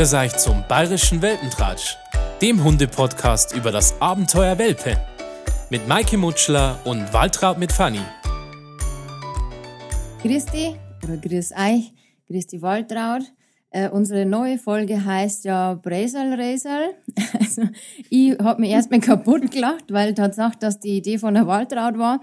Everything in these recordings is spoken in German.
Grüß euch zum Bayerischen Welpentratsch, dem Hundepodcast über das Abenteuer Welpe. Mit Maike Mutschler und Waltraud mit Fanny. Grüß dich oder grüß euch, grüß die Waltraud. Äh, unsere neue Folge heißt ja Bresel Resel. Also ich habe mir erstmal kaputt gelacht, weil Tatsache, dass die Idee von der Waltraud war.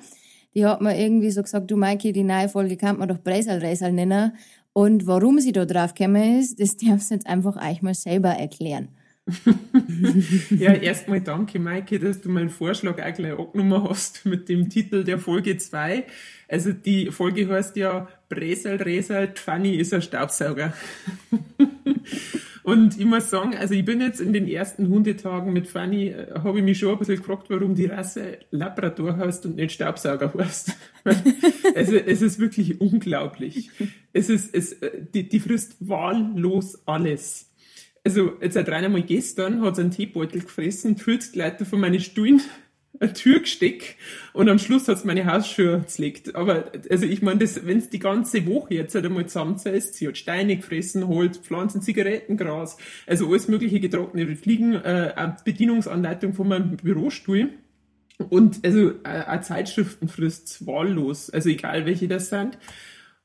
Die hat mir irgendwie so gesagt, du Maike, die neue Folge kann man doch Bresel Resel nennen. Und warum sie da drauf gekommen ist, das darfst du jetzt einfach euch mal selber erklären. ja, erstmal danke, Maike, dass du meinen Vorschlag auch gleich angenommen hast mit dem Titel der Folge 2. Also die Folge heißt ja Bresel, Resel, Fanny ist ein Staubsauger. Und ich muss sagen, also ich bin jetzt in den ersten Hundetagen mit Fanny, äh, habe ich mich schon ein bisschen gefragt, warum die Rasse Labrador heißt und nicht Staubsauger heißt. also es ist wirklich unglaublich. Es ist, es, äh, die, die frisst wahllos alles. Also jetzt seit einmal gestern hat sie einen Teebeutel gefressen, fühlt gleich von meinen Stühlen eine Tür gesteckt und am Schluss hat's meine Hausschuhe zerlegt. Aber also ich meine, wenn's die ganze Woche jetzt halt einmal zusammenzählst, sie hat Steine gefressen, Holz, Pflanzen, Zigarettengras, also alles mögliche getrocknete Fliegen, äh, eine Bedienungsanleitung von meinem Bürostuhl. Und also äh, auch Zeitschriften frisst wahllos, also egal welche das sind.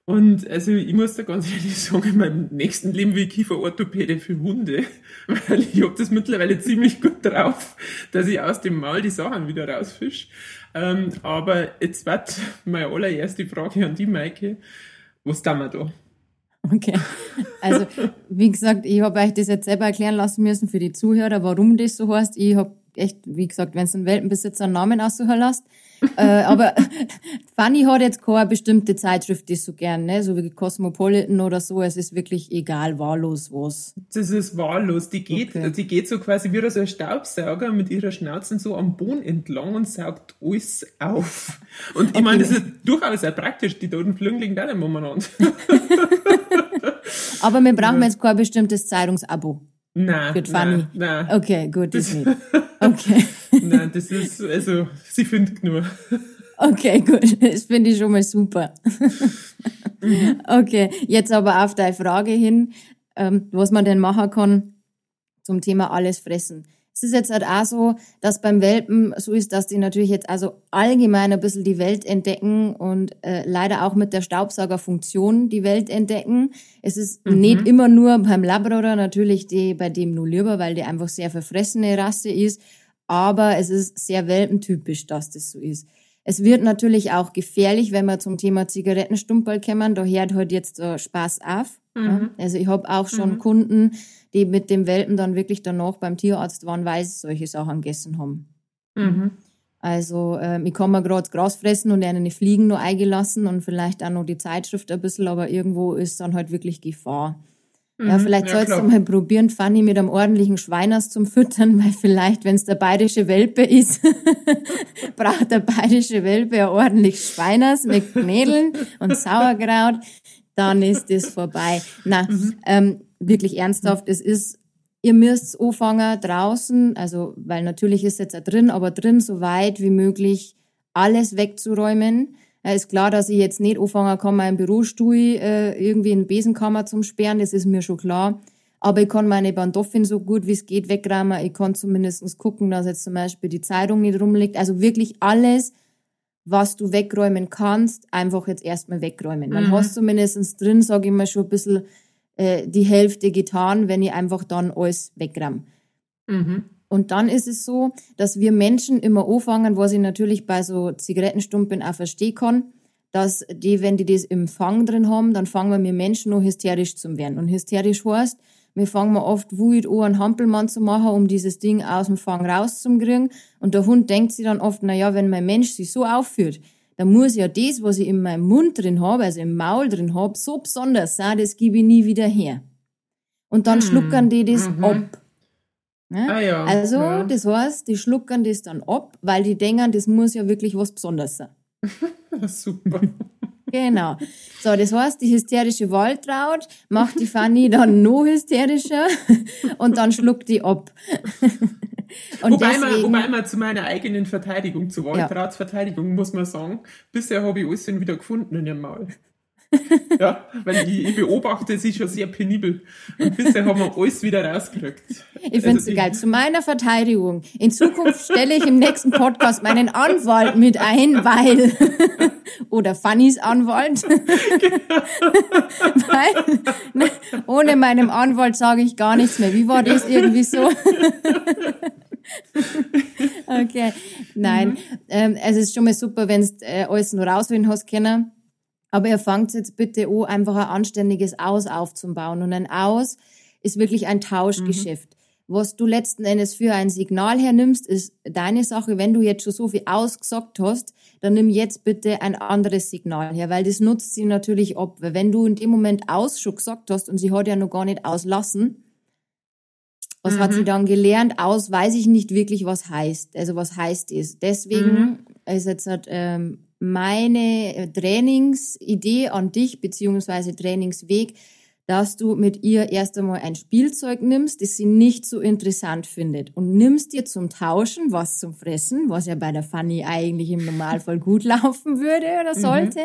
Und also ich muss da ganz ehrlich sagen, in meinem nächsten Leben will ich Kieferorthopäde für Hunde, weil ich habe das mittlerweile ziemlich gut drauf, dass ich aus dem Maul die Sachen wieder rausfisch. Ähm, aber jetzt wird meine allererste Frage an die Maike, was tun wir da? Okay. Also, wie gesagt, ich habe euch das jetzt selber erklären lassen müssen für die Zuhörer, warum das so heißt. Ich habe echt, wie gesagt, wenn es einen Welpenbesitzer einen Namen aussuchen lässt. äh, aber Fanny hat jetzt keine bestimmte Zeitschrift, die so gern, ne? so wie Cosmopolitan oder so. Es ist wirklich egal, wahllos was. Das ist wahllos. Die geht, okay. die geht so quasi wie so ein Staubsauger mit ihrer Schnauze so am Boden entlang und saugt alles auf. Und ich okay. meine, das ist durchaus sehr praktisch. Die toten Flügen liegen da nicht umeinander. aber wir brauchen jetzt kein bestimmtes Zeitungsabo. Nein. Wird funny. Nein, Okay, gut, das, das nicht. Okay. nein, das ist, also, sie findet nur. Okay, gut. Das finde ich schon mal super. Mhm. Okay, jetzt aber auf deine Frage hin, ähm, was man denn machen kann zum Thema alles fressen. Es ist jetzt halt auch so, dass beim Welpen so ist, dass die natürlich jetzt also allgemein ein bisschen die Welt entdecken und äh, leider auch mit der Staubsaugerfunktion die Welt entdecken. Es ist mhm. nicht immer nur beim Labrador natürlich die, bei dem nur lieber, weil die einfach sehr verfressene Rasse ist, aber es ist sehr welpentypisch, dass das so ist. Es wird natürlich auch gefährlich, wenn wir zum Thema Zigarettenstumperl kommen. Da hört halt jetzt der Spaß auf. Mhm. Also ich habe auch schon mhm. Kunden, die mit dem Welpen dann wirklich danach beim Tierarzt waren, weil sie solche Sachen gegessen haben. Mhm. Also ähm, ich kann mir gerade Gras fressen und eine Fliegen nur eingelassen und vielleicht auch noch die Zeitschrift ein bisschen, aber irgendwo ist dann halt wirklich Gefahr. Ja, mhm. vielleicht ja, sollst klar. du mal probieren, Fanny mit einem ordentlichen Schweiners zum Füttern, weil vielleicht, wenn es der bayerische Welpe ist, braucht der bayerische Welpe ja ordentlich Schweiners mit Knädeln und Sauerkraut, dann ist das vorbei. Na, mhm. ähm, wirklich ernsthaft, es ist, ihr müsst anfangen draußen, also, weil natürlich ist jetzt auch drin, aber drin so weit wie möglich alles wegzuräumen ja, ist klar, dass ich jetzt nicht anfangen kann, meinen Bürostuhl äh, irgendwie in den Besenkammer zum Sperren, das ist mir schon klar. Aber ich kann meine Bandoffeln so gut wie es geht wegräumen. Ich kann zumindest gucken, dass jetzt zum Beispiel die Zeitung nicht rumliegt. Also wirklich alles, was du wegräumen kannst, einfach jetzt erstmal wegräumen. Dann mhm. hast zumindest drin, sage ich mal, schon ein bisschen äh, die Hälfte getan, wenn ich einfach dann alles wegräume. Mhm. Und dann ist es so, dass wir Menschen immer anfangen, was ich natürlich bei so Zigarettenstumpen auch verstehen kann, dass die, wenn die das im Fang drin haben, dann fangen wir Menschen nur hysterisch zu werden. Und hysterisch heißt, wir fangen oft wütend an, einen Hampelmann zu machen, um dieses Ding aus dem Fang rauszukriegen. Und der Hund denkt sich dann oft, na ja, wenn mein Mensch sich so aufführt, dann muss ja das, was ich in meinem Mund drin habe, also im Maul drin habe, so besonders sein, das gebe ich nie wieder her. Und dann hm. schluckern die das mhm. ab. Ne? Ah, ja. Also, ja. das heißt, die schluckern das dann ab, weil die denken, das muss ja wirklich was Besonderes sein. Super. Genau. So, das heißt, die hysterische Waltraud macht die Fanny dann noch hysterischer und dann schluckt die ab. Und wobei, deswegen, man, wobei man zu meiner eigenen Verteidigung, zu Waltrauds ja. Verteidigung, muss man sagen, bisher habe ich alles wieder gefunden in ihrem Maul. Ja, weil ich, ich beobachte sie schon sehr penibel. Und bisher haben wir alles wieder rausgekriegt. Ich finde es Also geil. Zu meiner Verteidigung. In Zukunft stelle ich im nächsten Podcast meinen Anwalt mit ein, weil, oder Fannys Anwalt. weil, ne, ohne meinem Anwalt sage ich gar nichts mehr. Wie war das irgendwie so? okay. Nein. Ähm, also es ist schon mal super, wenn du äh, alles noch rausholen hast können. Aber ihr fangt jetzt bitte an, einfach ein anständiges Aus aufzubauen. Und ein Aus ist wirklich ein Tauschgeschäft. Was du letzten Endes für ein Signal hernimmst, ist deine Sache. Wenn du jetzt schon so viel ausgesagt hast, dann nimm jetzt bitte ein anderes Signal her, weil das nutzt sie natürlich ab. Weil wenn du in dem Moment aus schon gesagt hast und sie hat ja noch gar nicht auslassen, was hat sie dann gelernt? Aus weiß ich nicht wirklich, was heißt. Also was heißt es. Deswegen ist jetzt halt, ähm, meine äh, Trainingsidee an dich, beziehungsweise Trainingsweg, dass du mit ihr erst einmal ein Spielzeug nimmst, das sie nicht so interessant findet und nimmst dir zum Tauschen was zum Fressen, was ja bei der Fanny eigentlich im Normalfall gut laufen würde oder sollte.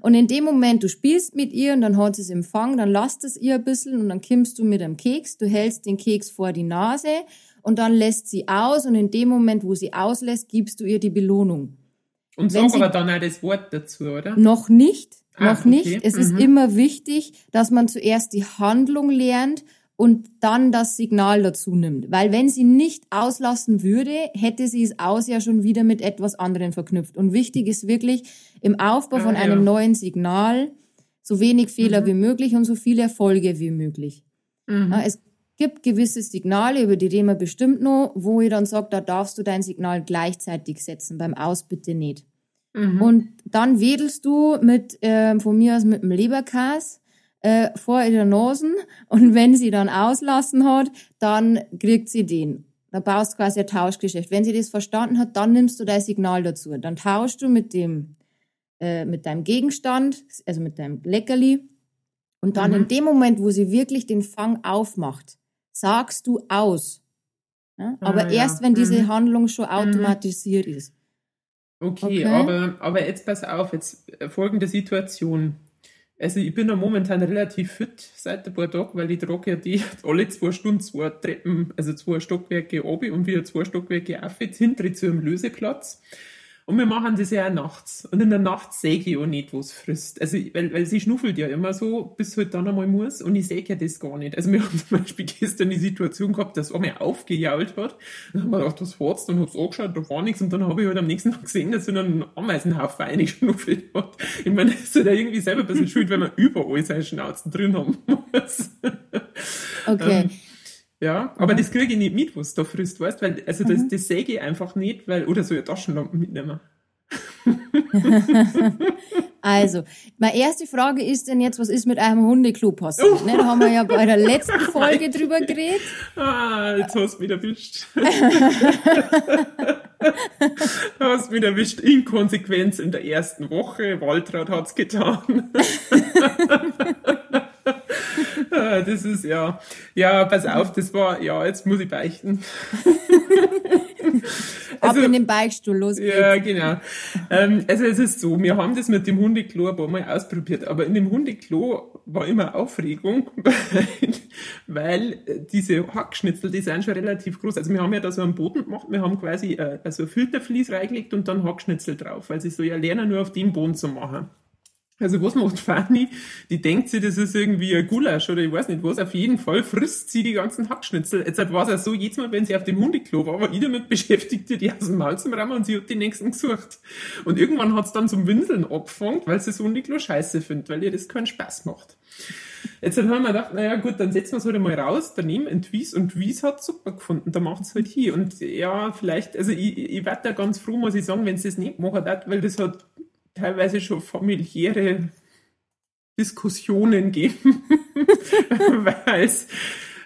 Und in dem Moment, du spielst mit ihr und dann hat sie es im Fang, dann lasst es ihr ein bisschen und dann kimmst du mit einem Keks, du hältst den Keks vor die Nase und dann lässt sie aus und in dem Moment, wo sie auslässt, gibst du ihr die Belohnung. Und Wenn sag aber dann auch das Wort dazu, oder? Noch nicht, Ah, noch nicht. okay. Es ist Mhm. immer wichtig, dass man zuerst die Handlung lernt und dann das Signal dazu nimmt. Weil wenn sie nicht auslassen würde, hätte sie es aus ja schon wieder mit etwas anderem verknüpft. Und wichtig ist wirklich im Aufbau von Ah, ja. einem neuen Signal so wenig Fehler wie möglich und so viele Erfolge wie möglich. Mhm. Ja, es gibt gewisse Signale, über die reden wir bestimmt noch, wo ich dann sage, da darfst du dein Signal gleichzeitig setzen, beim Aus bitte nicht. Mhm. Und dann wedelst du mit, ähm, von mir aus mit dem Leberkas äh, vor ihrer Nase und wenn sie dann auslassen hat, dann kriegt sie den. Da baust du quasi ein Tauschgeschäft. Wenn sie das verstanden hat, dann nimmst du dein Signal dazu. Dann tauschst du mit dem, äh, mit deinem Gegenstand, also mit deinem Leckerli. Und dann Mhm. in dem Moment, wo sie wirklich den Fang aufmacht, sagst du aus. Ja? Aber Ah, ja. erst, wenn diese Mhm. Handlung schon automatisiert ist. Okay, Okay. Aber, aber jetzt pass auf, jetzt äh, folgende Situation. Also ich bin ja momentan relativ fit seit ein paar Tagen, weil ich trage ja die alle zwei Stunden zwei Treppen, also zwei Stockwerke oben und wieder zwei Stockwerke auf, jetzt hinter zu einem Löseplatz. Und wir machen das ja auch nachts. Und in der Nacht säge ich auch nicht, was frisst. Also, weil, weil sie schnuffelt ja immer so, bis halt dann einmal muss. Und ich säge ja das gar nicht. Also, wir haben zum Beispiel gestern die Situation gehabt, dass einmal aufgejault hat. Dann haben wir gedacht, was war's? Dann hab's angeschaut, da war nichts. Und dann habe ich halt am nächsten Tag gesehen, dass sie einen Ameisenhaufen reingeschnuffelt hat. Ich meine, das ist ja irgendwie selber ein bisschen schuld, wenn man überall seine Schnauzen drin haben muss. Okay. Ähm, Ja, aber das kriege ich nicht mit, was da frisst, weißt Weil, also das, das säge ich einfach nicht, weil, oder so eine Taschenlampe mitnehmen. Also, meine erste Frage ist denn jetzt, was ist mit eurem Hundeklo passiert? Ne, da haben wir ja bei der letzten Folge drüber geredet. Ah, jetzt hast du mich erwischt. hast mich erwischt. Inkonsequenz in der ersten Woche. Waltraud hat's getan. Das ist ja, ja, pass auf, das war, ja, jetzt muss ich beichten. Ab Also- in den Beichtstuhl, los geht's. Ja, genau. ähm, also es ist so, wir haben das mit dem Hundeklo ein paar Mal ausprobiert, aber in dem Hundeklo war immer Aufregung, weil, weil diese Hackschnitzel, die sind schon relativ groß. Also wir haben ja da so einen Boden gemacht, wir haben quasi äh, also ein Filtervlies reingelegt und dann Hackschnitzel drauf, weil sie so ja lernen, nur auf dem Boden zu machen. Also was macht Fanny? Die denkt sich, das ist irgendwie ein Gulasch oder ich weiß nicht was. Auf jeden Fall frisst sie die ganzen Hackschnitzel. Jetzt war es auch so, jedes Mal, wenn sie auf dem Hundeklo war, war ich damit beschäftigt, die aus dem Maul zu rammen und sie hat die nächsten gesucht. Und irgendwann hat es dann zum Winseln abgefangen, weil sie das Hundeklo scheiße findet, weil ihr das keinen Spaß macht. Jetzt haben wir gedacht, naja gut, dann setzen wir es halt einmal raus, daneben in Wies und Wies hat super gefunden, da macht es halt hier. Und ja, vielleicht, also ich, ich werd da ganz froh, muss ich sagen, wenn es das nicht machen hat, weil das hat teilweise schon familiäre Diskussionen geben, weil es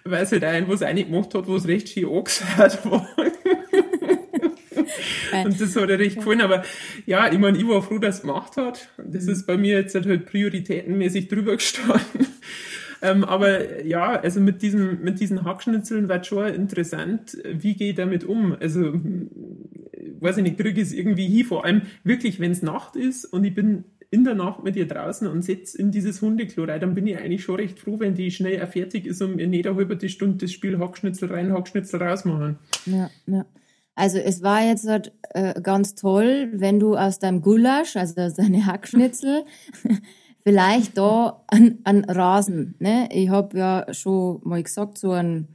weil halt ein, was eine gemacht hat, wo es recht schön angesagt war. Und das hat er recht gefallen. Aber ja, ich meine, ich war froh, dass es gemacht hat. Das ist bei mir jetzt halt prioritätenmäßig drüber gestanden. Ähm, aber ja, also mit diesen, mit diesen Hackschnitzeln wird schon interessant, wie gehe ich damit um? Also, weiß ich nicht, kriege es irgendwie hin, vor allem wirklich, wenn es Nacht ist und ich bin in der Nacht mit ihr draußen und setze in dieses Hundeklo rein, dann bin ich eigentlich schon recht froh, wenn die schnell auch fertig ist und mir nicht eine halbe Stunde das Spiel Hackschnitzel rein, Hackschnitzel rausmachen. Ja, ja. Also es war jetzt halt, äh, ganz toll, wenn du aus deinem Gulasch, also aus deinem Hackschnitzel, vielleicht da an, an Rasen, ne? Ich habe ja schon mal gesagt, so ein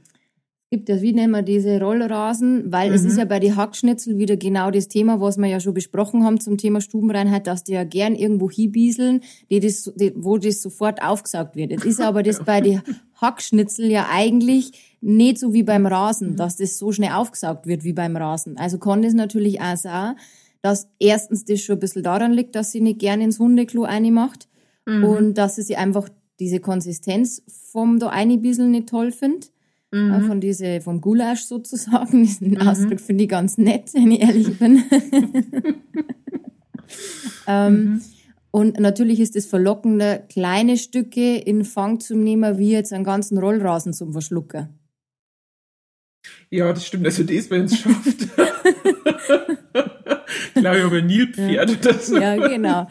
gibt ja, wie nennen wir diese Rollrasen, weil mhm. es ist ja bei den Hackschnitzel wieder genau das Thema, was wir ja schon besprochen haben zum Thema Stubenreinheit, dass die ja gern irgendwo hinbieseln, die das, die, wo das sofort aufgesaugt wird. Jetzt ist aber das bei den Hackschnitzel ja eigentlich nicht so wie beim Rasen, mhm. dass das so schnell aufgesaugt wird wie beim Rasen. Also kann das natürlich auch sein, dass erstens das schon ein bisschen daran liegt, dass sie nicht gern ins Hundeklo macht mhm. und dass sie einfach diese Konsistenz vom da einbieseln nicht toll findet. Mhm. von diese, vom Gulasch sozusagen. Diesen mhm. Ausdruck finde ich ganz nett, wenn ich ehrlich bin. ähm, mhm. Und natürlich ist es verlockender, kleine Stücke in Fang zu nehmen, wie jetzt einen ganzen Rollrasen zum Verschlucken. Ja, das stimmt. Also das, wenn es schafft. glaube ich, aber ein Nilpferd ja. oder so. Ja, genau.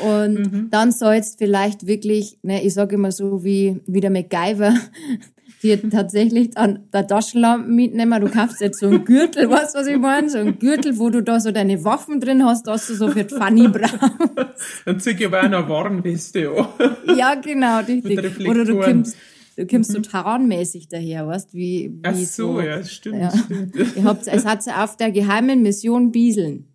Und mhm. dann sollst vielleicht wirklich, ne, ich sage immer so wie, wie der MacGyver, die tatsächlich an der Taschenlampe mitnehmen. Du kaufst jetzt so einen Gürtel, weißt du, was ich meine? So einen Gürtel, wo du da so deine Waffen drin hast, dass du so für die Funny brauchst. Dann zieh ich aber eine Warnweste an. Ja, genau, richtig. Oder du kommst, du kommst mhm. so tarnmäßig daher, weißt wie, wie Ach so, so ja, stimmt, ja. stimmt. Ich hab's, es hat sie auf der geheimen Mission Bieseln.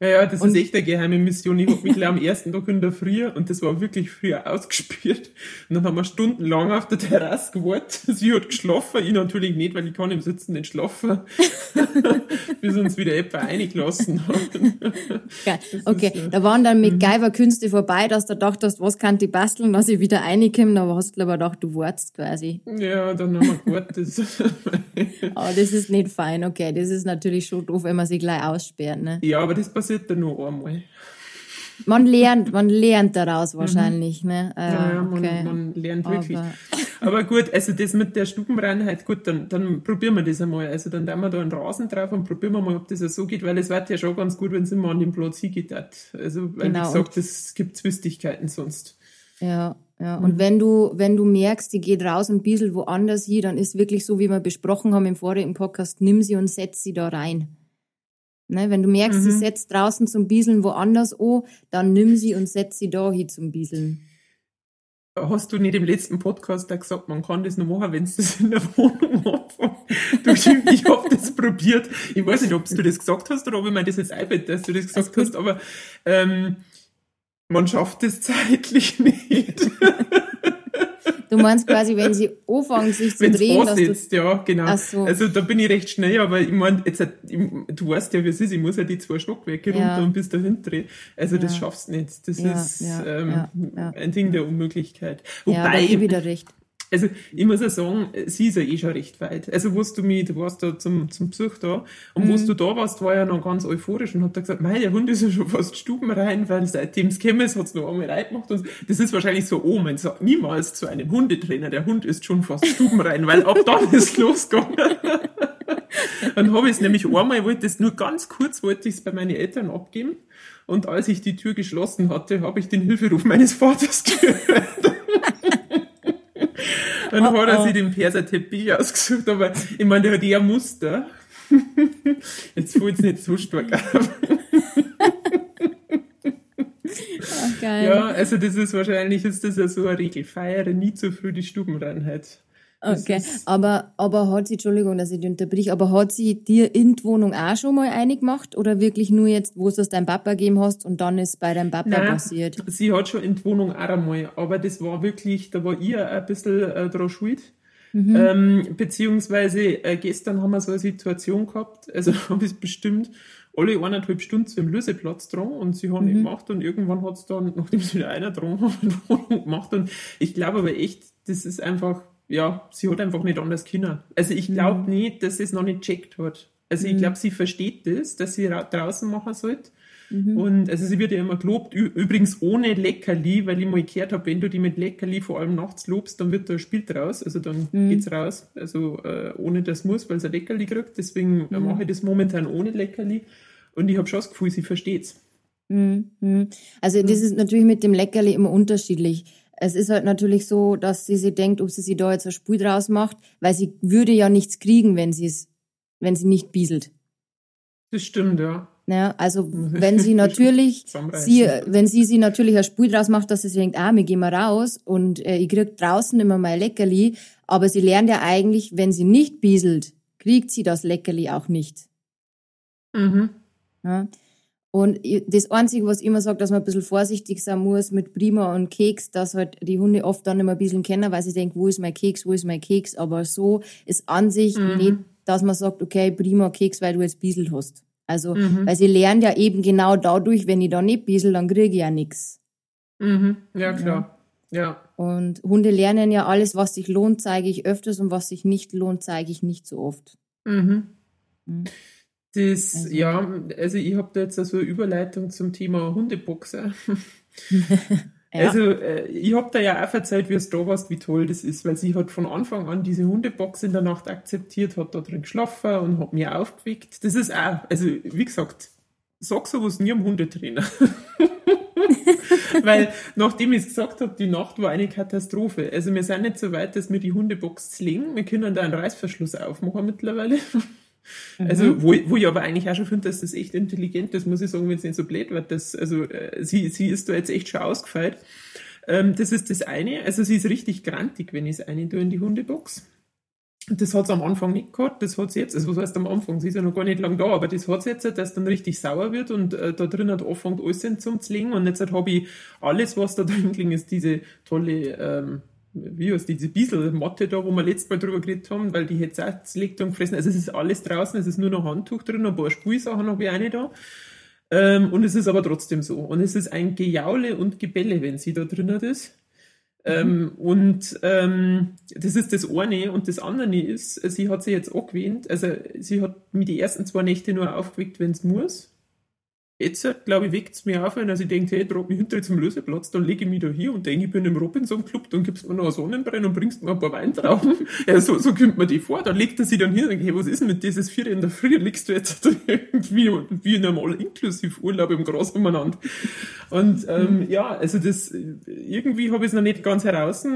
Ja, ja, das und ist echt eine geheime Mission. Ich habe mich gleich am ersten Tag in der Früh, und das war wirklich früher ausgespielt. Und dann haben wir stundenlang auf der Terrasse gewartet. Sie hat geschlafen, ich natürlich nicht, weil ich kann im Sitzen nicht schlafen. Bis uns wieder etwa eingelassen haben. Geil. Okay, ist, da waren dann mit mhm. Geiver-Künste vorbei, dass du dachtest, was kann ich basteln, dass ich wieder reinkomme. Aber hast du aber gedacht, du wartest quasi. Ja, dann haben wir gewartet. aber das ist nicht fein, okay. Das ist natürlich schon doof, wenn man sich gleich aussperrt, ne? Ja, aber das passiert passiert dann nur einmal. Man lernt, man lernt daraus mhm. wahrscheinlich, mhm. ne? Äh, ja, ja okay. man, man, lernt wirklich. Aber, Aber, gut, also das mit der Stubenreinheit, gut, dann, dann probieren wir das einmal. Also dann tun wir da einen Rasen drauf und probieren wir mal, ob das so geht, weil es wird ja schon ganz gut, wenn es immer an den Platz hingeht. Also, weil genau. wie gesagt, es gibt Zwistigkeiten sonst. Ja, ja. Mhm. Und wenn du, wenn du merkst, die geht raus und bieselt woanders hin, dann ist wirklich so, wie wir besprochen haben im vorigen Podcast, nimm sie und setz sie da rein. Ne, wenn du merkst, mhm. sie setzt draußen zum Bieseln woanders an, dann nimm sie und setz sie da hin zum Bieseln. Hast du nicht im letzten Podcast da gesagt, man kann das noch machen, wenn es das in der Wohnung anfängt? ich habe das probiert. Ich weiß nicht, ob du das gesagt hast oder ob ich mir das jetzt einfällt, dass du das gesagt hast, aber ähm, man schafft das zeitlich nicht. Du meinst quasi, wenn sie anfangen, sich zu Wenn's drehen. Dass du... ja, genau. Ach so. Also da bin ich recht schnell, aber ich meine, jetzt, du weißt ja, wie es ist, ich muss ja die zwei Stockwerke ja. runter und bis dahin drehen. Also das schaffst du nicht. Das ja, ist ähm, ein Ding der Unmöglichkeit. Wobei, ja, ich wieder recht. Also ich muss ja sagen, sie ist ja eh schon recht weit. Also wo du mich, du warst da zum, zum Besuch da und mhm. wo du da warst, war ja noch ganz euphorisch und hat da gesagt, mein, der Hund ist ja schon fast Stuben rein, weil seitdem es gekommen ist, hat es noch einmal reingemacht. Und das ist wahrscheinlich so, oh, man sagt niemals zu einem Hundetrainer, der Hund ist schon fast Stuben rein, weil ab dann ist losgegangen. dann habe ich es nämlich einmal, wollte es nur ganz kurz, wollte ich es bei meinen Eltern abgeben. Und als ich die Tür geschlossen hatte, habe ich den Hilferuf meines Vaters gehört. Dann oh, hat er oh. sich den Perserteppich ausgesucht, aber ich meine, der hat eher Muster. Jetzt fällt es nicht so stark auf. Ach, geil. Ja, also das ist wahrscheinlich ist das ja so eine Regel. Feiere nie zu früh die Stubenreinheit. Okay, aber, aber hat sie, Entschuldigung, dass ich die unterbrich, aber hat sie dir in die Wohnung auch schon mal einig gemacht oder wirklich nur jetzt, wo du es deinem Papa gegeben hast und dann ist bei deinem Papa Nein, passiert? Sie hat schon in die Wohnung auch einmal, aber das war wirklich, da war ihr ein bisschen äh, dran schuld. Mhm. Ähm, beziehungsweise äh, gestern haben wir so eine Situation gehabt, also habe ich es bestimmt alle eineinhalb Stunden zu einem Löseplatz dran und sie haben mhm. ihn gemacht und irgendwann hat es dann, nachdem sie wieder einer dran haben, gemacht und ich glaube aber echt, das ist einfach ja, sie hat einfach nicht anders können. Also ich glaube mhm. nicht, dass sie es noch nicht checkt hat. Also ich mhm. glaube, sie versteht das, dass sie draußen machen sollte. Mhm. Und also sie wird ja immer gelobt, übrigens ohne Leckerli, weil ich mal gehört habe, wenn du die mit Leckerli vor allem nachts lobst, dann wird da ein Spiel draus, also dann mhm. geht's raus. Also äh, ohne das muss, weil sie ein Leckerli kriegt. Deswegen mhm. mache ich das momentan ohne Leckerli. Und ich habe schon das Gefühl, sie versteht's. Mhm. Also das ist natürlich mit dem Leckerli immer unterschiedlich. Es ist halt natürlich so, dass sie sich denkt, ob sie sich da jetzt ein Spiel draus macht, weil sie würde ja nichts kriegen, wenn sie es, wenn sie nicht bieselt. Das stimmt, ja. Ja, also wenn sie natürlich, sie, wenn sie sie natürlich ein Spiel draus macht, dass sie sich denkt, ah, wir gehen mal raus und äh, ich krieg draußen immer mal Leckerli, aber sie lernt ja eigentlich, wenn sie nicht bieselt, kriegt sie das Leckerli auch nicht. Mhm. Ja. Und das Einzige, was ich immer sage, dass man ein bisschen vorsichtig sein muss mit Prima und Keks, dass halt die Hunde oft dann immer ein bisschen kennen, weil sie denken, wo ist mein Keks, wo ist mein Keks. Aber so ist an sich mhm. nicht, dass man sagt, okay, Prima Keks, weil du jetzt bieselt hast. Also, mhm. weil sie lernen ja eben genau dadurch, wenn ich da nicht biesel, dann kriege ich ja nichts. Mhm. Ja, klar. Ja. ja. Und Hunde lernen ja alles, was sich lohnt, zeige ich öfters und was sich nicht lohnt, zeige ich nicht so oft. Mhm. mhm. Das, also. ja, also ich habe da jetzt so eine Überleitung zum Thema Hundeboxer. ja. Also äh, ich habe da ja auch erzählt, wie es da warst, wie toll das ist, weil sie hat von Anfang an diese Hundebox in der Nacht akzeptiert, hat da drin geschlafen und hat mir aufgeweckt. Das ist auch, also wie gesagt, sag sowas nie am Hundetrainer. Weil nachdem ich es gesagt habe, die Nacht war eine Katastrophe. Also wir sind nicht so weit, dass wir die Hundebox zlingen. Wir können da einen Reißverschluss aufmachen mittlerweile. Also, mhm. wo, wo ich aber eigentlich auch schon finde, dass das echt intelligent ist, muss ich sagen, wenn es nicht so blöd wird. Das, also, äh, sie, sie ist da jetzt echt schon ausgefeilt. Ähm, das ist das eine. Also, sie ist richtig grantig, wenn ich es eine tue in die Hundebox. Das hat sie am Anfang nicht gehabt, das hat sie jetzt, also was heißt am Anfang, sie ist ja noch gar nicht lang da, aber das hat sie jetzt, dass dann richtig sauer wird und äh, da drin hat anfängt alles zum zu legen und jetzt habe ich alles, was da drin klingt, ist diese tolle ähm, wie heißt diese Bieselmatte da, wo wir letztes Mal drüber geredet haben, weil die jetzt auch zerlegt und gefressen. Also es ist alles draußen, es ist nur noch Handtuch drin, ein paar Spielsachen habe ich eine da. Ähm, und es ist aber trotzdem so. Und es ist ein Gejaule und Gebelle, wenn sie da drin ist. Ähm, mhm. und ähm, das ist das eine. Und das andere ist, sie hat sich jetzt angewöhnt, also sie hat mir die ersten zwei Nächte nur aufgeweckt, wenn es muss. Jetzt, glaube ich, weckt es mich auf, wenn ich denke, hey, trag mich hinter zum Löseplatz, dann lege ich mich da hier und denke, ich bin im Robinson-Club, dann gibst du mir noch einen Sonnenbrenn und bringst mir ein paar Weintrauben. ja, so, so kommt man die vor. Dann legt er sich dann hier und denkt, hey, was ist denn mit dieses Vier in der Früh? Liegst du jetzt irgendwie wie normal inklusiv Urlaub im Gras umeinander? Und ähm, mhm. ja, also das, irgendwie habe ich es noch nicht ganz heraus,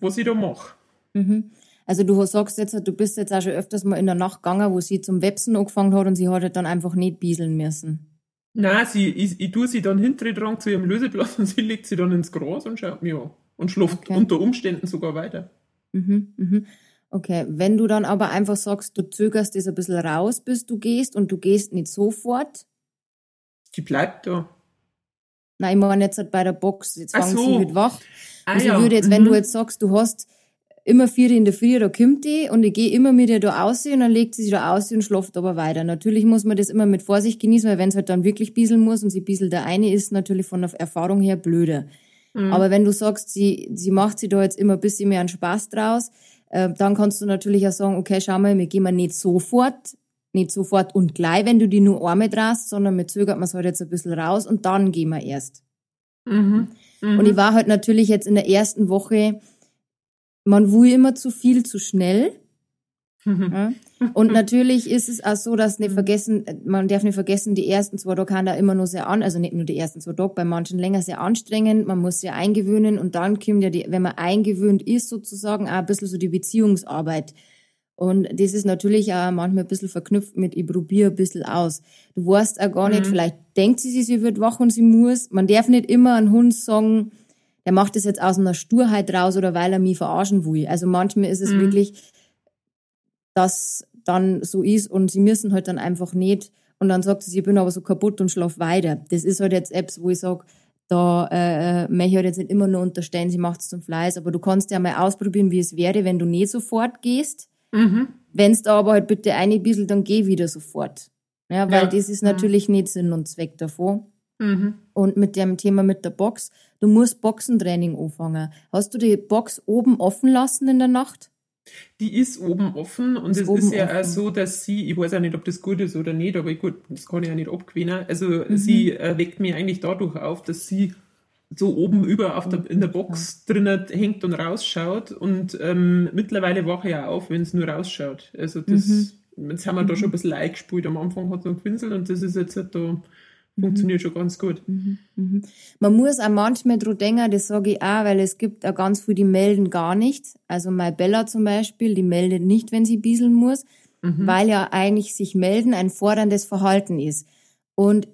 was ich da mache. Mhm. Also du sagst jetzt, du bist jetzt auch schon öfters mal in der Nacht gegangen, wo sie zum Websen angefangen hat und sie hat halt dann einfach nicht bieseln müssen. Nein, sie, ich, ich tue sie dann hinter dran zu ihrem Löseplatz und sie legt sie dann ins Gras und schaut mir an. Und schläft okay. unter Umständen sogar weiter. Mhm, mhm. Okay, wenn du dann aber einfach sagst, du zögerst das ein bisschen raus, bis du gehst und du gehst nicht sofort. Die bleibt da. Nein, ich meine jetzt halt bei der Box, jetzt fangen so. sie mit wach. Ah, also ja. ich würde jetzt, wenn mhm. du jetzt sagst, du hast immer vier in der Früh, da kommt die und ich gehe immer mit ihr da aus und dann legt sie sich da aus und schlaft aber weiter. Natürlich muss man das immer mit Vorsicht genießen, weil wenn es halt dann wirklich bieseln muss und sie bieselt der eine ist natürlich von der Erfahrung her blöder. Mhm. Aber wenn du sagst, sie, sie macht sie da jetzt immer ein bisschen mehr einen Spaß draus, äh, dann kannst du natürlich auch sagen, okay, schau mal, wir gehen mal nicht sofort, nicht sofort und gleich, wenn du die nur Arme drast, sondern mit zögert man es halt jetzt ein bisschen raus und dann gehen wir erst. Mhm. Mhm. Und ich war halt natürlich jetzt in der ersten Woche man will immer zu viel zu schnell. ja. Und natürlich ist es auch so, dass nicht vergessen, man darf nicht vergessen, die ersten zwei Tage kann da immer nur sehr an, also nicht nur die ersten zwei Tage, bei manchen länger sehr anstrengend, man muss sich eingewöhnen und dann kommt ja die, wenn man eingewöhnt ist sozusagen, auch ein bisschen so die Beziehungsarbeit. Und das ist natürlich auch manchmal ein bisschen verknüpft mit, ich probiere ein bisschen aus. Du weißt auch gar nicht, mhm. vielleicht denkt sie sich, sie wird wach und sie muss. Man darf nicht immer einen Hund sagen, der macht das jetzt aus einer Sturheit raus oder weil er mich verarschen will. Also manchmal ist es mhm. wirklich, dass dann so ist und sie müssen halt dann einfach nicht. Und dann sagt sie, ich bin aber so kaputt und schlaf weiter. Das ist halt jetzt Apps, wo ich sage, da äh, möchte ich halt jetzt nicht immer nur unterstellen, sie macht es zum Fleiß, aber du kannst ja mal ausprobieren, wie es wäre, wenn du nicht sofort gehst. Mhm. Wenn es da aber halt bitte eine bisschen, dann geh wieder sofort. Ja, weil ja. das ist natürlich mhm. nicht Sinn und Zweck davon. Mhm. Und mit dem Thema mit der Box, du musst Boxentraining anfangen. Hast du die Box oben offen lassen in der Nacht? Die ist oben offen und es ist ja offen. auch so, dass sie, ich weiß auch nicht, ob das gut ist oder nicht, aber gut, das kann ich ja nicht abgewinnen. Also mhm. sie äh, weckt mich eigentlich dadurch auf, dass sie so oben über auf der, in der Box drinnen hängt und rausschaut und ähm, mittlerweile wache ich auch auf, wenn es nur rausschaut. Also das, mhm. jetzt haben wir da schon ein mhm. bisschen eingespült. Am Anfang hat es noch gewinselt und das ist jetzt halt da funktioniert schon ganz gut. Man muss auch manchmal drüber denken, das sage ich auch, weil es gibt auch ganz viele, die melden gar nicht. Also meine Bella zum Beispiel, die meldet nicht, wenn sie bieseln muss, weil ja eigentlich sich melden ein forderndes Verhalten ist. Und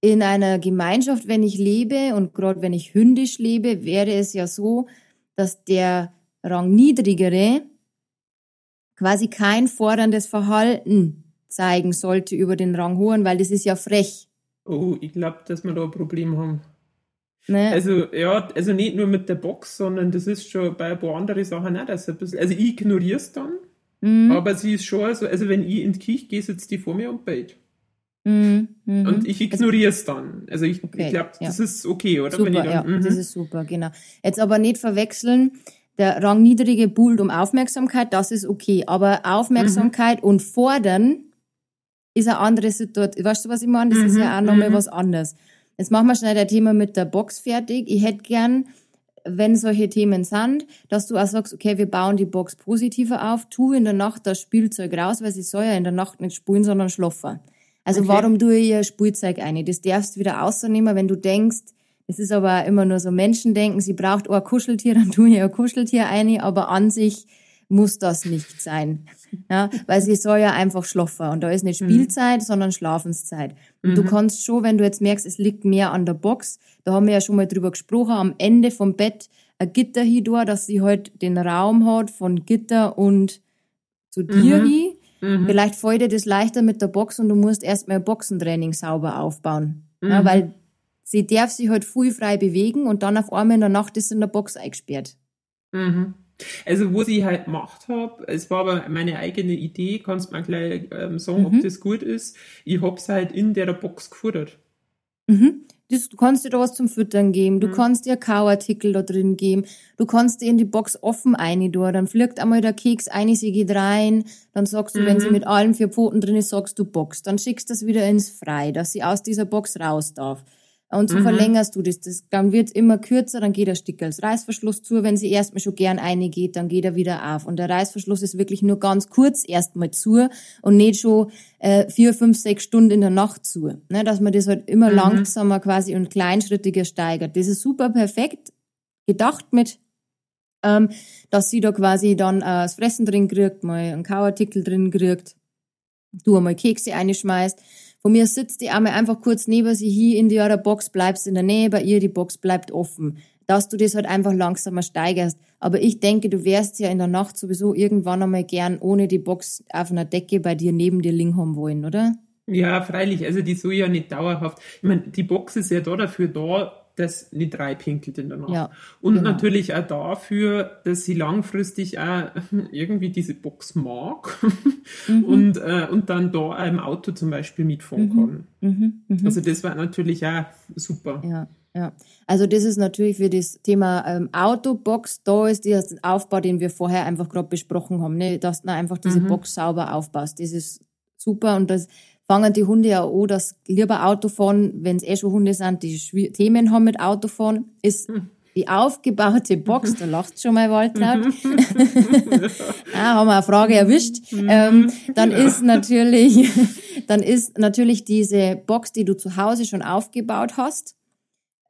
in einer Gemeinschaft, wenn ich lebe und gerade wenn ich hündisch lebe, wäre es ja so, dass der Rangniedrigere quasi kein forderndes Verhalten zeigen sollte über den Ranghohen, weil das ist ja frech. Oh, ich glaube, dass wir da ein Problem haben. Ne? Also, ja, also nicht nur mit der Box, sondern das ist schon bei ein paar anderen Sachen auch, dass ein bisschen, also ich ignoriere es dann, Mhm. aber sie ist schon so, also wenn ich in die Kirche gehe, sitzt die vor mir und bellt. Mhm. Mhm. Und ich ignoriere es dann. Also ich, Okay, ich glaube, ja. das ist okay, oder? Super, ich ja, dann, mhm. das ist super, genau. Jetzt aber nicht verwechseln, der Rangniedrige buhlt um Aufmerksamkeit, das ist okay. Aber Aufmerksamkeit Mhm. und fordern ist eine andere Situation. Weißt du, was ich meine? Das ist ja auch nochmal mhm. was anderes. Jetzt machen wir schnell das Thema mit der Box fertig. Ich hätte gern, wenn solche Themen sind, dass du auch sagst, okay, wir bauen die Box positiver auf, tu in der Nacht das Spielzeug raus, weil sie soll ja in der Nacht nicht spielen, sondern schlafen. Also Okay. warum tue ich ihr Spielzeug ein? Das darfst du wieder ausnehmen, wenn du denkst, es ist aber immer nur so Menschendenken, sie braucht auch ein Kuscheltier, dann tue ich ihr ein Kuscheltier ein, aber an sich muss das nicht sein. Ja, weil sie soll ja einfach schlafen und da ist nicht Spielzeit, sondern Schlafenszeit. Und du kannst schon, wenn du jetzt merkst, es liegt mehr an der Box, da haben wir ja schon mal drüber gesprochen, am Ende vom Bett ein Gitter hin, dass sie halt den Raum hat von Gitter und zu dir hin. Vielleicht fällt dir das leichter mit der Box und du musst erstmal ein Boxentraining sauber aufbauen. Ja, weil sie darf sich halt viel frei bewegen und dann auf einmal in der Nacht ist sie in der Box eingesperrt. Mhm. Also, was ich halt gemacht habe, es war aber meine eigene Idee, kannst mal gleich ähm, sagen, Mhm. ob das gut ist. Ich hab's halt in der Box gefuttert. Mhm. Das, du kannst dir da was zum Füttern geben, du kannst dir Kauartikel da drin geben, du kannst dir in die Box offen rein tun, dann fliegt einmal der Keks ein, sie geht rein, dann sagst du, wenn sie mit allen vier Pfoten drin ist, sagst du Box, dann schickst du das wieder ins Frei, dass sie aus dieser Box raus darf. Und so verlängerst du das. das. Dann wird immer kürzer, dann geht der Stick als Reißverschluss zu. Wenn sie erstmal schon gern eine geht, dann geht er wieder auf. Und der Reißverschluss ist wirklich nur ganz kurz erstmal zu und nicht schon äh, vier, fünf, sechs Stunden in der Nacht zu. Ne, dass man das halt immer langsamer quasi und kleinschrittiger steigert. Das ist super perfekt gedacht mit, ähm, dass sie da quasi dann äh, das Fressen drin kriegt, mal einen Kauartikel drin kriegt, du einmal Kekse einschmeißt. Von mir sitzt die einmal einfach kurz neben sie hier in ihrer Box, bleibst in der Nähe bei ihr, die Box bleibt offen. Dass du das halt einfach langsamer steigerst. Aber ich denke, du wärst ja in der Nacht sowieso irgendwann einmal gern ohne die Box auf einer Decke bei dir neben dir liegen haben wollen, oder? Ja, freilich, also die soll ja nicht dauerhaft. Ich meine, die Box ist ja da dafür da, dass nicht reinpinkelt in der Nacht. Ja, Und genau. natürlich auch dafür, dass sie langfristig auch irgendwie diese Box mag Mhm. und, äh, und dann da im Auto zum Beispiel mitfahren kann. Mhm, Also das war natürlich auch super. Ja, ja. Also das ist natürlich für das Thema ähm, Autobox, da ist der Aufbau, den wir vorher einfach gerade besprochen haben, ne? dass du einfach diese Box sauber aufbaust. Das ist super und das fangen die Hunde ja an, dass lieber Autofahren, wenn es eh schon Hunde sind, die Themen haben mit Autofahren, ist die aufgebaute Box, da lacht schon mal Waltraud. ah, haben wir eine Frage erwischt. Ähm, dann ist natürlich, dann ist natürlich diese Box, die du zu Hause schon aufgebaut hast,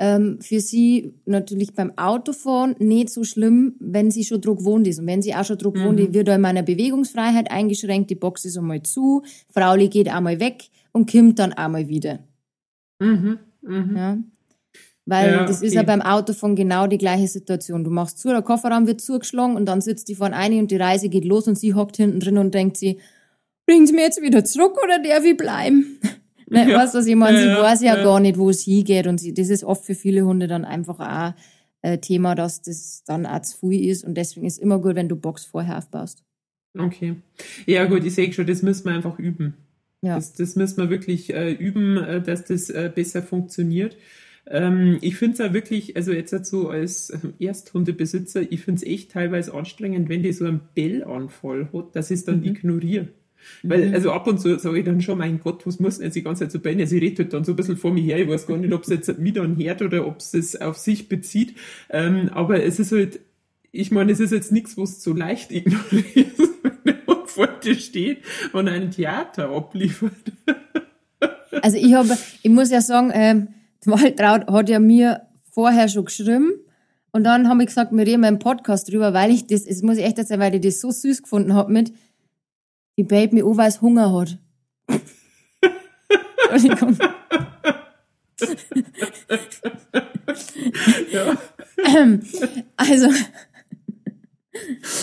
ähm, für sie natürlich beim Autofahren nicht so schlimm, wenn sie schon Druck wohnt ist. Und wenn sie auch schon Druck wohnt, wird da in meiner Bewegungsfreiheit eingeschränkt, die Box ist einmal zu, Frauli geht einmal weg und kommt dann einmal wieder. Mhm, mhm. Ja. Weil Ja, das ist okay. ja beim Autofahren genau die gleiche Situation. Du machst zu, der Kofferraum wird zugeschlagen und dann sitzt die vorne eine und die Reise geht los und sie hockt hinten drin und denkt sie, bringen Sie mir jetzt wieder zurück oder darf ich bleiben? Ja. Weißt du, was ich meine? Ja, sie ja, weiß ja, gar nicht, wo es hingeht und sie, das ist oft für viele Hunde dann einfach auch äh, Thema, dass das dann auch zu viel ist und deswegen ist immer gut, wenn du Box vorher aufbaust. Okay. Ja gut, ich sehe schon, das müssen wir einfach üben. Ja. Das, das müssen wir wirklich äh, üben, äh, dass das äh, besser funktioniert. Ähm, ich finde es ja wirklich, also jetzt dazu als Ersthundebesitzer, ich finde es echt teilweise anstrengend, wenn die so einen Bellanfall hat, dass ich es dann ignoriere. Weil, also ab und zu sage ich dann schon, mein Gott, was muss denn jetzt die ganze Zeit so bellen? Sie redet halt dann so ein bisschen vor mir her. Ich weiß gar nicht, ob es jetzt mich dann hört oder ob es es auf sich bezieht. Ähm, aber es ist halt, ich meine, es ist jetzt nichts, was so leicht ignorierst, wenn Hund vor dir steht und ein Theater abliefert. Also ich habe, ich muss ja sagen, ähm, Waltraud hat ja mir vorher schon geschrieben und dann habe ich gesagt, wir reden mal im Podcast drüber, weil ich das, das muss ich echt erzählen, weil ich das so süß gefunden habe mit, die Babe mir es Hunger hat. Entschuldigung. Ja. Also,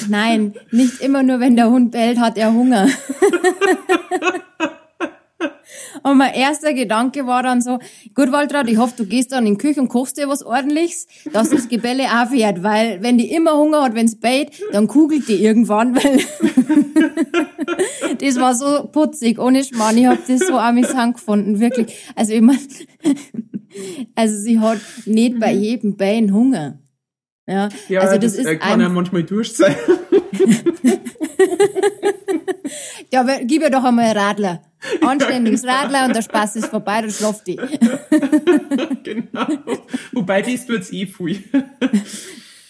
nein, nicht immer nur, wenn der Hund bellt, hat er Hunger. Und mein erster Gedanke war dann so, gut, Waltraud, ich hoffe, du gehst dann in die Küche und kochst dir was ordentliches, dass das Gebelle aufhört, weil wenn die immer Hunger hat, wenn's bellt, dann kugelt die irgendwann, weil das war so putzig, ohne Schmarrn. Ich hab das so amüsant gefunden, wirklich. Also ich mein, also sie hat nicht bei jedem Bellen Hunger. Ja, Ja, also das, das, ist äh, kann ein, auch manchmal durch sein. ja, aber gib ihr doch einmal ein Radler. Anständiges Radler und der Spaß ist vorbei, dann schlaft die. genau. Wobei, das tut's eh viel.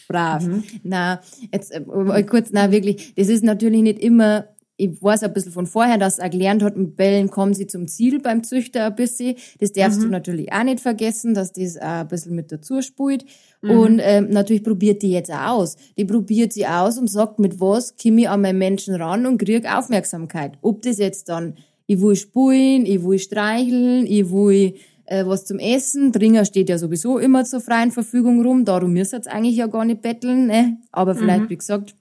Brav. Na, jetzt äh, kurz, na wirklich, das ist natürlich nicht immer, ich weiß ein bisschen von vorher, dass er gelernt hat, mit Bällen kommen sie zum Ziel beim Züchter ein bisschen. Das darfst du natürlich auch nicht vergessen, dass das auch ein bisschen mit dazu spielt. Und ähm, natürlich probiert die jetzt auch aus. Die probiert sie aus und sagt, mit was komme ich an meinen Menschen ran und krieg Aufmerksamkeit. Ob das jetzt dann, ich will spulen, ich will streicheln, ich will äh, was zum Essen. Dringer steht ja sowieso immer zur freien Verfügung rum. Darum müsst ihr eigentlich ja gar nicht betteln. Ne? Aber vielleicht, wie gesagt,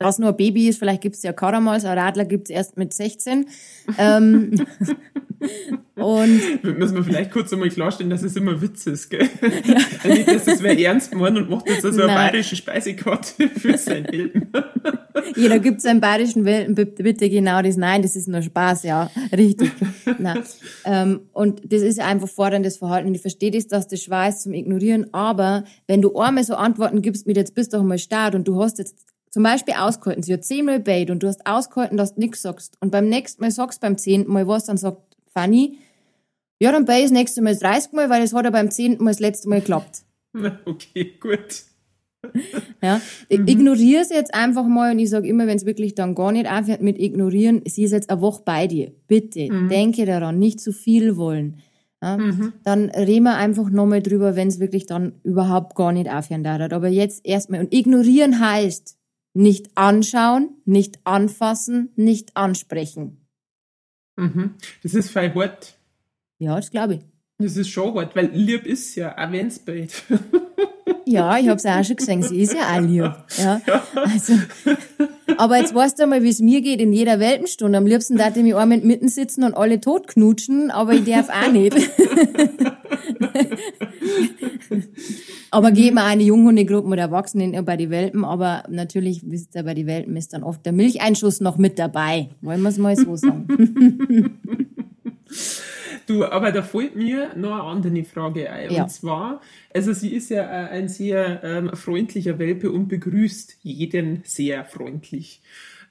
was nur ein Baby ist, vielleicht gibt's ja Karamals, ein Radler gibt's erst mit 16. ähm, und Müssen wir vielleicht kurz einmal klarstellen, dass es immer Witz ist, gell? Ja. nicht, dass es wer ernst meint und macht jetzt also eine bayerische Speisekarte für sein Leben. jeder gibt seinen bayerischen Welten bitte, genau das. Nein, das ist nur Spaß, ja, richtig. Nein. Ähm, und das ist einfach forderndes Verhalten. Und ich verstehe das, dass das schwer ist zum Ignorieren, aber wenn du einmal so Antworten gibst mit jetzt bist doch mal stark und du hast jetzt zum Beispiel ausgehalten, sie hat zehnmal bait und du hast ausgehalten, dass du nichts sagst und beim nächsten Mal sagst beim zehnten Mal was, dann sagt Fanny, ja, dann bei das nächste Mal das 30 Mal, weil es hat ja beim zehnten Mal das letzte Mal geklappt. Okay, gut. Ja, ich ignoriere es jetzt einfach mal und ich sage immer, wenn es wirklich dann gar nicht aufhört mit ignorieren, sie ist jetzt eine Woche bei dir. Bitte, denke daran, nicht zu viel wollen. Ja, Dann reden wir einfach nochmal drüber, wenn es wirklich dann überhaupt gar nicht aufhören darf. Aber jetzt erstmal. Und ignorieren heißt nicht anschauen, nicht anfassen, nicht ansprechen. Mhm. Das ist voll hart. Ja, das glaube ich. Das ist schon hart, weil lieb ist ja, auch wenn's bait. Ja, ich habe es auch schon gesehen. Sie ist ja auch lieb. Ja, also, aber jetzt weißt du mal, wie es mir geht in jeder Welpenstunde. Am liebsten darf ich mich einmal mitten sitzen und alle tot knutschen, aber ich darf auch nicht. aber geben wir eine Junghundegruppe oder Erwachsenen bei die Welpen, aber natürlich, wisst ihr, bei die Welpen ist dann oft der Milcheinschuss noch mit dabei. Wollen wir es mal so sagen. Du, aber da fällt mir noch eine andere Frage ein. Ja. Und zwar, also sie ist ja äh, ein sehr ähm, freundlicher Welpe und begrüßt jeden sehr freundlich.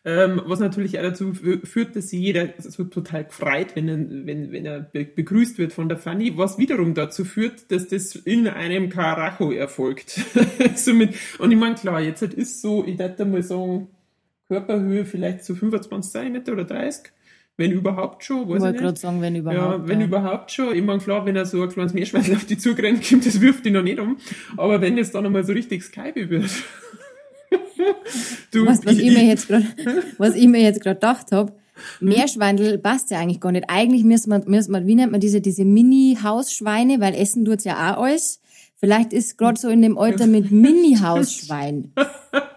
Ähm, was natürlich auch dazu fü- führt, dass sie jeder so total gefreut, wenn er, wenn, wenn er be begrüßt wird von der Fanny, was wiederum dazu führt, dass das in einem Karacho erfolgt. Somit, und ich meine, klar, jetzt halt ist so, ich würde mal sagen, Körperhöhe vielleicht so 25 cm oder 30, wenn überhaupt schon, Ich weiß ich wollte gerade sagen, wenn überhaupt. Ja, wenn ja. überhaupt schon. Ich meine, klar, wenn er so ein kleines Meerschweinchen auf die zugerannt kommt, das wirft ihn noch nicht um. Aber wenn es dann einmal so richtig Skype wird. du, Was, was ich mir jetzt gerade, was ich mir jetzt gerade gedacht habe, Meerschweindel passt ja eigentlich gar nicht. Eigentlich müssen wir, müssen wir wie nennt man diese, diese Mini-Hausschweine, weil essen tut's ja auch alles. Vielleicht ist gerade so in dem Alter mit Mini-Hausschwein.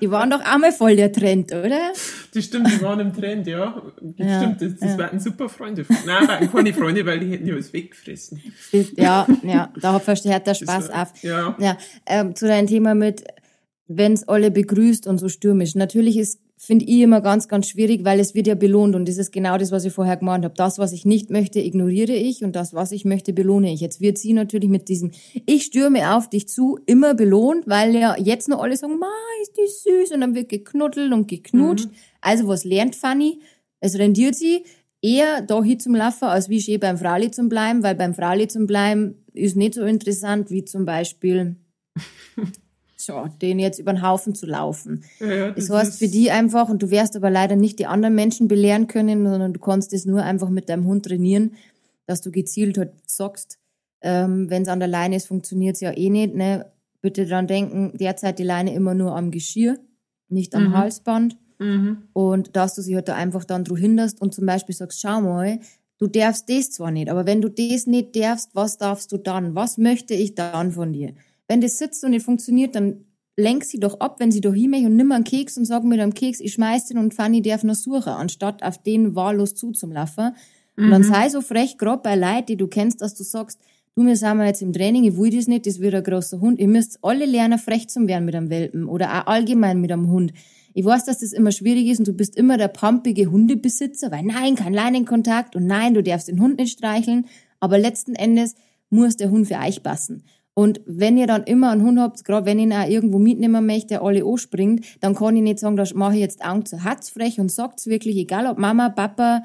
Die waren doch auch mal voll der Trend, oder? die stimmt, die waren im Trend, ja. Das Ja, stimmt, das, das ja. waren super Freunde. Nein, waren keine Freunde, weil die hätten ja alles weggefressen. Ja, ja, da verstärkt der Spaß war- auf. ja. ja ähm, zu deinem Thema mit, wenn's alle begrüßt und so stürmisch. Natürlich ist, finde ich immer ganz, ganz schwierig, weil es wird ja belohnt und das ist genau das, was ich vorher gemeint habe. Das, was ich nicht möchte, ignoriere ich und das, was ich möchte, belohne ich. Jetzt wird sie natürlich mit diesem Ich stürme auf dich zu immer belohnt, weil ja jetzt noch alle sagen, Ma, ist die süß und dann wird geknuddelt und geknutscht. Also was lernt Fanny? Es rendiert sie eher da hin zum Laufen, als wie schön beim Frali zum bleiben, weil beim Frali zum bleiben ist nicht so interessant wie zum Beispiel so, den jetzt über den Haufen zu laufen. Ja, ja, Das, das heißt für die einfach, und du wirst aber leider nicht die anderen Menschen belehren können, sondern du kannst es nur einfach mit deinem Hund trainieren, dass du gezielt halt sagst, ähm, wenn es an der Leine ist, funktioniert es ja eh nicht. Ne? Bitte dran denken, derzeit die Leine immer nur am Geschirr, nicht am Mhm. Halsband. Mhm. Und dass du sie halt da einfach dann drauf hinderst und zum Beispiel sagst, schau mal, du darfst das zwar nicht, aber wenn du das nicht darfst, was darfst du dann? Was möchte ich dann von dir? Wenn das sitzt und nicht funktioniert, dann lenk sie doch ab, wenn sie da hinmech und nimm einen Keks und sag mit einem Keks, ich schmeiß den und Fanny darf noch suchen, anstatt auf den wahllos zuzulaufen. Und dann sei so frech, grad bei Leuten, die du kennst, dass du sagst, du, wir sind jetzt im Training, ich will das nicht, das wird ein großer Hund. Ihr müsst alle lernen, frech zu werden mit einem Welpen oder auch allgemein mit einem Hund. Ich weiß, dass das immer schwierig ist und du bist immer der pumpige Hundebesitzer, weil nein, kein Leinenkontakt und nein, du darfst den Hund nicht streicheln. Aber letzten Endes muss der Hund für euch passen. Und wenn ihr dann immer einen Hund habt, gerade wenn ich ihn auch irgendwo mitnehmen möchte, der alle anspringt, dann kann ich nicht sagen, da mache ich jetzt Augen zu frech und sagt's wirklich, egal ob Mama, Papa,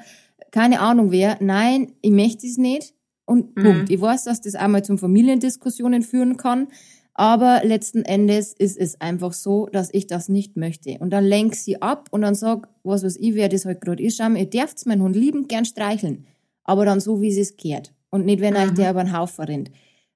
keine Ahnung wer, nein, ich möchte es nicht. Und Punkt. Ich weiß, dass das einmal zum Familiendiskussionen führen kann, aber letzten Endes ist es einfach so, dass ich das nicht möchte. Und dann lenk sie ab und dann sag, was weiß ich, wer das halt gerade ist, schau ihr dürft meinen Hund liebend gern streicheln, aber dann so, wie sie es kehrt. Und nicht, wenn euch der über den Haufen rennt.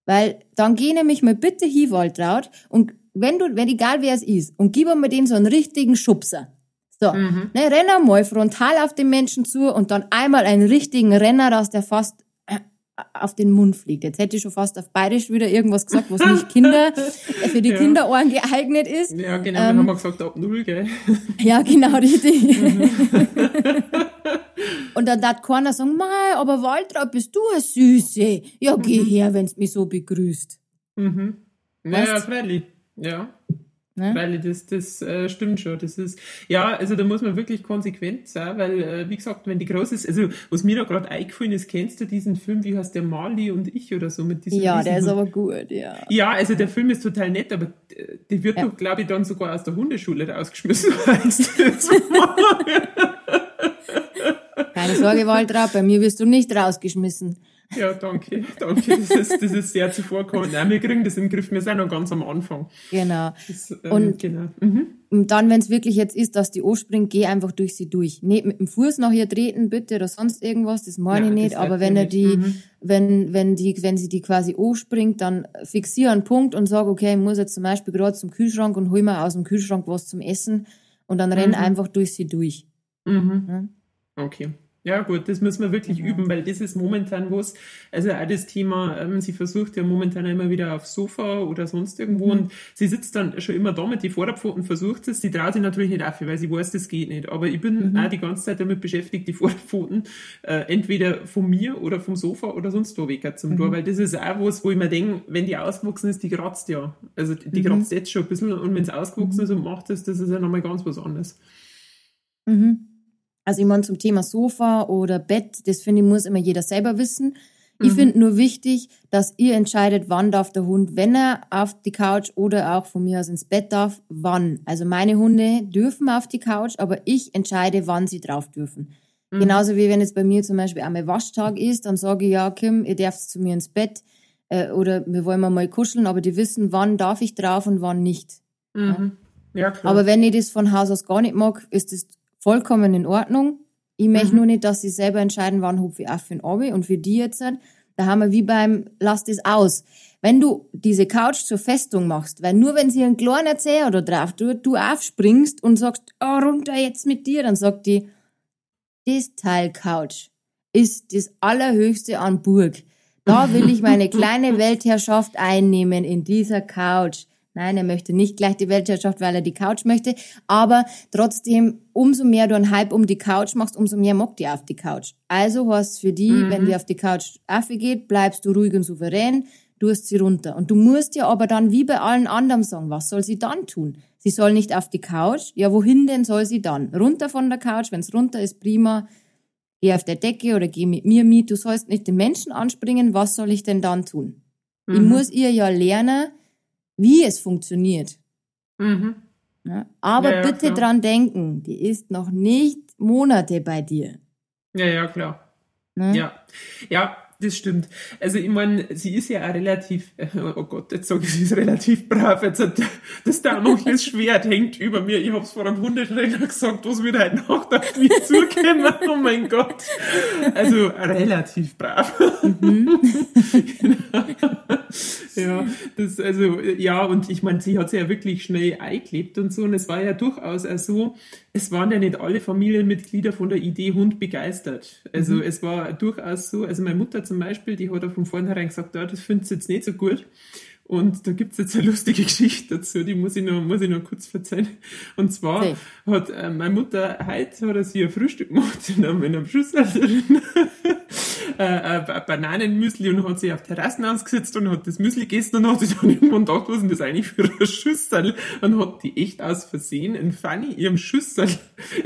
Weil dann geh nämlich mal bitte hin, Waltraud, und wenn du, wenn egal wer es ist, und gib mir den so einen richtigen Schubser. So, ne, renn einmal frontal auf den Menschen zu und dann einmal einen richtigen Renner, dass der fast äh, auf den Mund fliegt. Jetzt hätte ich schon fast auf Bayerisch wieder irgendwas gesagt, was nicht Kinder, äh, für die Ja. Kinderohren geeignet ist. Ja, genau, Ähm, dann haben wir gesagt, ab null, gell? Ja, genau, richtig. und dann darf keiner sagen, Mei, aber Waltraud, bist du eine Süße. Ja, geh her, wenn's mich so begrüßt. Mhm. Naja, Weißt? freilich. Ja. Ne? Freilich, das, das äh, stimmt schon. Das ist, ja, also da muss man wirklich konsequent sein, weil, äh, wie gesagt, wenn die groß ist, also was mir da gerade eingefallen ist, kennst du diesen Film, wie heißt der Marley und ich oder so mit diesem Ja, der ist aber gut, ja. Ja, also der Film ist total nett, aber die wird Ja. doch, glaube ich, dann sogar aus der Hundeschule rausgeschmissen. Keine Sorge, Waltraud, bei mir wirst du nicht rausgeschmissen. ja, danke, danke. Das ist, das ist sehr zuvorkommend. Nein, wir kriegen das im Griff. Wir sind noch ganz am Anfang. Genau. Das, ähm, Und- genau. Mhm. Und dann, wenn es wirklich jetzt ist, dass die anspringt, geh einfach durch sie durch. Nicht mit dem Fuß nach ihr treten, bitte, oder sonst irgendwas, das meine ich nicht. Aber wenn er die, Mhm. wenn, wenn die, wenn sie die quasi anspringt, dann fixiere einen Punkt und sag, okay, ich muss jetzt zum Beispiel gerade zum Kühlschrank und hol mir aus dem Kühlschrank was zum Essen und dann renn Mhm. einfach durch sie durch. Mhm. Okay. Ja gut, das müssen wir wirklich Genau. üben, weil das ist momentan was, also auch das Thema, ähm, sie versucht ja momentan immer wieder aufs Sofa oder sonst irgendwo Mhm. und sie sitzt dann schon immer da mit die Vorderpfoten, versucht es, sie traut sich natürlich nicht auf, weil sie weiß, das geht nicht, aber ich bin Mhm. auch die ganze Zeit damit beschäftigt, die Vorderpfoten äh, entweder von mir oder vom Sofa oder sonst wo weg zum Mhm. Tor, weil das ist auch was, wo ich mir denke, wenn die ausgewachsen ist, die kratzt ja, also die, die Mhm. kratzt jetzt schon ein bisschen und wenn es ausgewachsen ist und macht das, das ist ja nochmal ganz was anderes. Mhm. Also ich meine zum Thema Sofa oder Bett, das finde ich, muss immer jeder selber wissen. Ich Mhm. finde nur wichtig, dass ihr entscheidet, wann darf der Hund, wenn er auf die Couch oder auch von mir aus ins Bett darf, wann. Also meine Hunde dürfen auf die Couch, aber ich entscheide, wann sie drauf dürfen. Mhm. Genauso wie wenn jetzt bei mir zum Beispiel einmal Waschtag ist, dann sage ich, ja, Kim, ihr dürft zu mir ins Bett äh, oder wir wollen mal kuscheln, aber die wissen, wann darf ich drauf und wann nicht. Mhm. Ja. Aber wenn ich das von Haus aus gar nicht mag, ist das vollkommen in Ordnung. Ich möchte Mhm. nur nicht, dass sie selber entscheiden, wann hupfe ich auf für den Abi. Und für die jetzt, halt, da haben wir wie beim Lass das aus. Wenn du diese Couch zur Festung machst, weil nur wenn sie einen kleinen Erzähler oder drauf tut, du aufspringst und sagst, oh, runter jetzt mit dir, dann sagt die, das Teil Couch ist das allerhöchste an Burg. Da will ich meine kleine Weltherrschaft einnehmen in dieser Couch. Nein, er möchte nicht gleich die Weltherrschaft, weil er die Couch möchte. Aber trotzdem, umso mehr du einen Hype um die Couch machst, umso mehr mag die auf die Couch. Also hast für die, Mhm. wenn die auf die Couch aufgeht, bleibst du ruhig und souverän, du hast sie runter. Und du musst ja aber dann wie bei allen anderen sagen, was soll sie dann tun? Sie soll nicht auf die Couch. Ja, wohin denn soll sie dann? Runter von der Couch, wenn's runter ist, prima. Geh auf der Decke oder geh mit mir mit. Du sollst nicht den Menschen anspringen. Was soll ich denn dann tun? Ich Mhm. muss ihr ja lernen, wie es funktioniert. Mhm. Ja? Aber Ja, ja, bitte klar. dran denken, die ist noch nicht Monate bei dir. Ja, ja, klar. Ne? Ja, ja, das stimmt. Also ich meine, sie ist ja auch relativ, oh Gott, jetzt sage ich, sie ist relativ brav. Jetzt hat das Schwert hängt über mir. Ich hab's vor einem Hundetrainer gesagt, was wird heute Nacht auf mich zukommen. Oh mein Gott. Also relativ brav. Mhm. ja, das, also, ja, und ich meine, sie hat sich ja wirklich schnell eingelebt und so. Und es war ja durchaus auch so, es waren ja nicht alle Familienmitglieder von der Idee Hund begeistert. Also mhm. es war durchaus so, also meine Mutter zum Beispiel, die hat auch von vornherein gesagt, ja, das findet sie jetzt nicht so gut. Und da gibt's jetzt eine lustige Geschichte dazu, die muss ich noch, muss ich noch kurz erzählen. Und zwar okay. hat äh, meine Mutter heute hat sie ein Frühstück gemacht in einem, in einem Schüssel drin. äh, ein Bananenmüsli und hat sich auf Terrassen ausgesetzt und hat das Müsli gegessen und hat sich dann irgendwann gedacht, was ist denn das eigentlich für eine Schüssel? Und hat die echt aus Versehen in Fanny ihrem Schüssel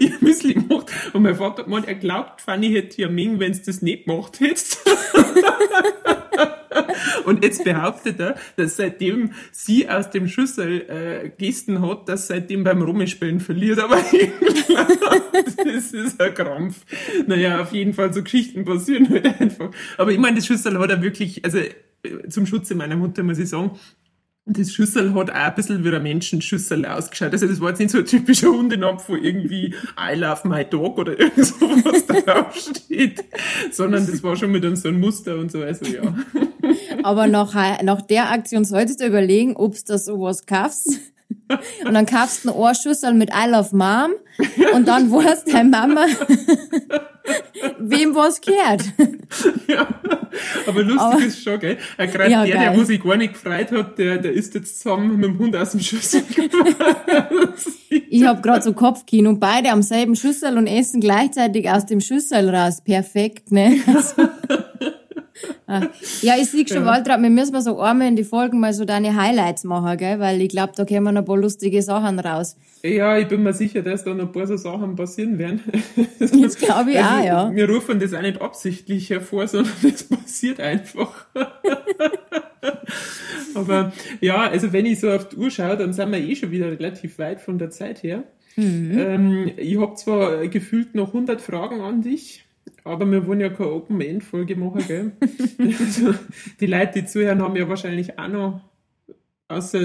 ihr Müsli gemacht. Und mein Vater hat gemeint, er glaubt, Fanny hätte ja Ming, wenn es das nicht gemacht hättest. Und jetzt behauptet er, dass seitdem sie aus dem Schüssel äh, Gesten hat, dass seitdem beim Rummespielen verliert. Aber das ist ein Krampf. Naja, auf jeden Fall so Geschichten passieren halt einfach. Aber ich meine, das Schüssel hat er wirklich, also äh, zum Schutze meiner Mutter muss ich sagen, das Schüssel hat auch ein bisschen wie ein Menschenschüssel ausgeschaut. Also das war jetzt nicht so ein typischer Hundenapf, wo irgendwie I love my dog oder irgend sowas draufsteht, sondern das war schon mit einem so ein Muster und so, also ja. Aber nach, nach der Aktion solltest du überlegen, ob du da sowas kaufst. Und dann kaufst du eine Ohrschüssel mit I love mom und dann weißt deine Mama, wem was gehört. Ja, aber lustig aber, ist schon, gell? Gerade ja, der, geil. der, wo sich gar nicht gefreut hat, der, der ist jetzt zusammen mit dem Hund aus dem Schüssel Ich hab gerade so Kopfkino und beide am selben Schüssel und essen gleichzeitig aus dem Schüssel raus. Perfekt, ne? Also. Ja, ich sehe schon, ja. Waltraud, wir müssen mal so einmal in die Folgen mal so deine Highlights machen, gell? Weil ich glaube, da kommen noch ein paar lustige Sachen raus. Ja, ich bin mir sicher, dass da noch ein paar so Sachen passieren werden. Das glaube ich also, auch, ja. Wir rufen das auch nicht absichtlich hervor, sondern es passiert einfach. Aber ja, also wenn ich so auf die Uhr schaue, dann sind wir eh schon wieder relativ weit von der Zeit her. Mhm. Ähm, ich habe zwar gefühlt noch 100 Fragen an dich, aber wir wollen ja keine Open-End-Folge machen, gell? also, die Leute, die zuhören, haben ja wahrscheinlich auch noch, außer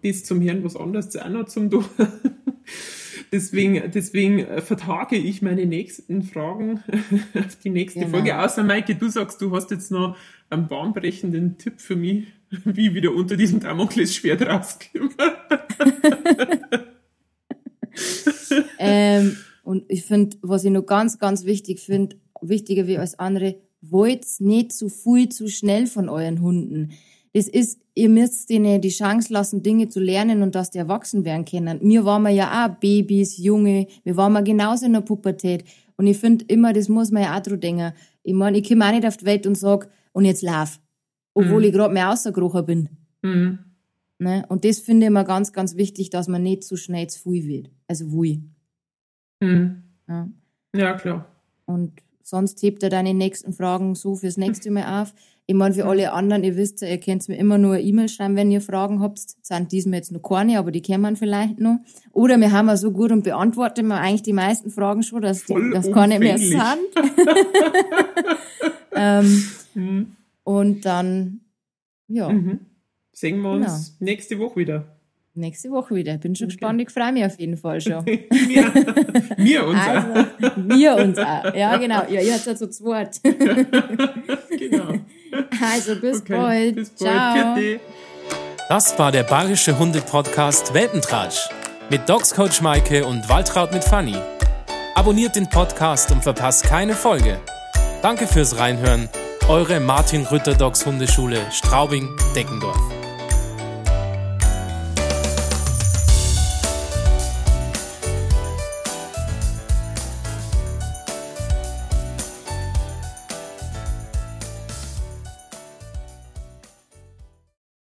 bis zum Hirn was anderes auch noch zum tun. deswegen, deswegen vertage ich meine nächsten Fragen auf die nächste genau. Folge. Außer, Maike, du sagst, du hast jetzt noch einen bahnbrechenden Tipp für mich, wie ich wieder unter diesem Damoklesschwert rauskomme. ähm, und ich finde, was ich noch ganz, ganz wichtig finde, wichtiger wie alles andere, wollt nicht zu viel, zu schnell von euren Hunden. Das ist, ihr müsst denen die Chance lassen, Dinge zu lernen und dass die erwachsen werden können. Mir waren wir ja auch Babys, Junge, wir waren mal genauso in der Pubertät. Und ich finde immer, das muss man ja auch drüber denken. Ich meine, ich komme auch nicht auf die Welt und sag, und jetzt lauf. Obwohl mhm. ich gerade mehr ausgekrochen bin. Mhm. Ne? Und das finde ich immer ganz, ganz wichtig, dass man nicht zu schnell zu viel wird. Also, wie. Mhm. Ja. ja, klar. Und sonst hebt er deine nächsten Fragen so fürs nächste Mal auf. Ich meine, für alle anderen, ihr wisst ja, ihr könnt mir immer nur eine E-Mail schreiben, wenn ihr Fragen habt. Sind diesmal jetzt noch keine, aber die kennen vielleicht noch. Oder wir haben ja so gut und beantworten wir eigentlich die meisten Fragen schon, dass die, das keine mehr sind. ähm, mhm. Und dann, ja. Mhm. Sehen wir uns genau. nächste Woche wieder. Nächste Woche wieder. Bin schon okay. gespannt. Ich freue mich auf jeden Fall schon. wir, wir uns also, auch. Wir uns auch. Ja, genau. Ja, ihr habt ja so zu Wort. genau. Also, bis okay. bald. Bis bald. Ciao. Das war der Bayerische Hunde-Podcast Welpentratsch mit Dogs Coach Maike und Waltraud mit Fanny. Abonniert den Podcast und verpasst keine Folge. Danke fürs Reinhören. Eure Martin Rütter Dogs Hundeschule Straubing-Deckendorf.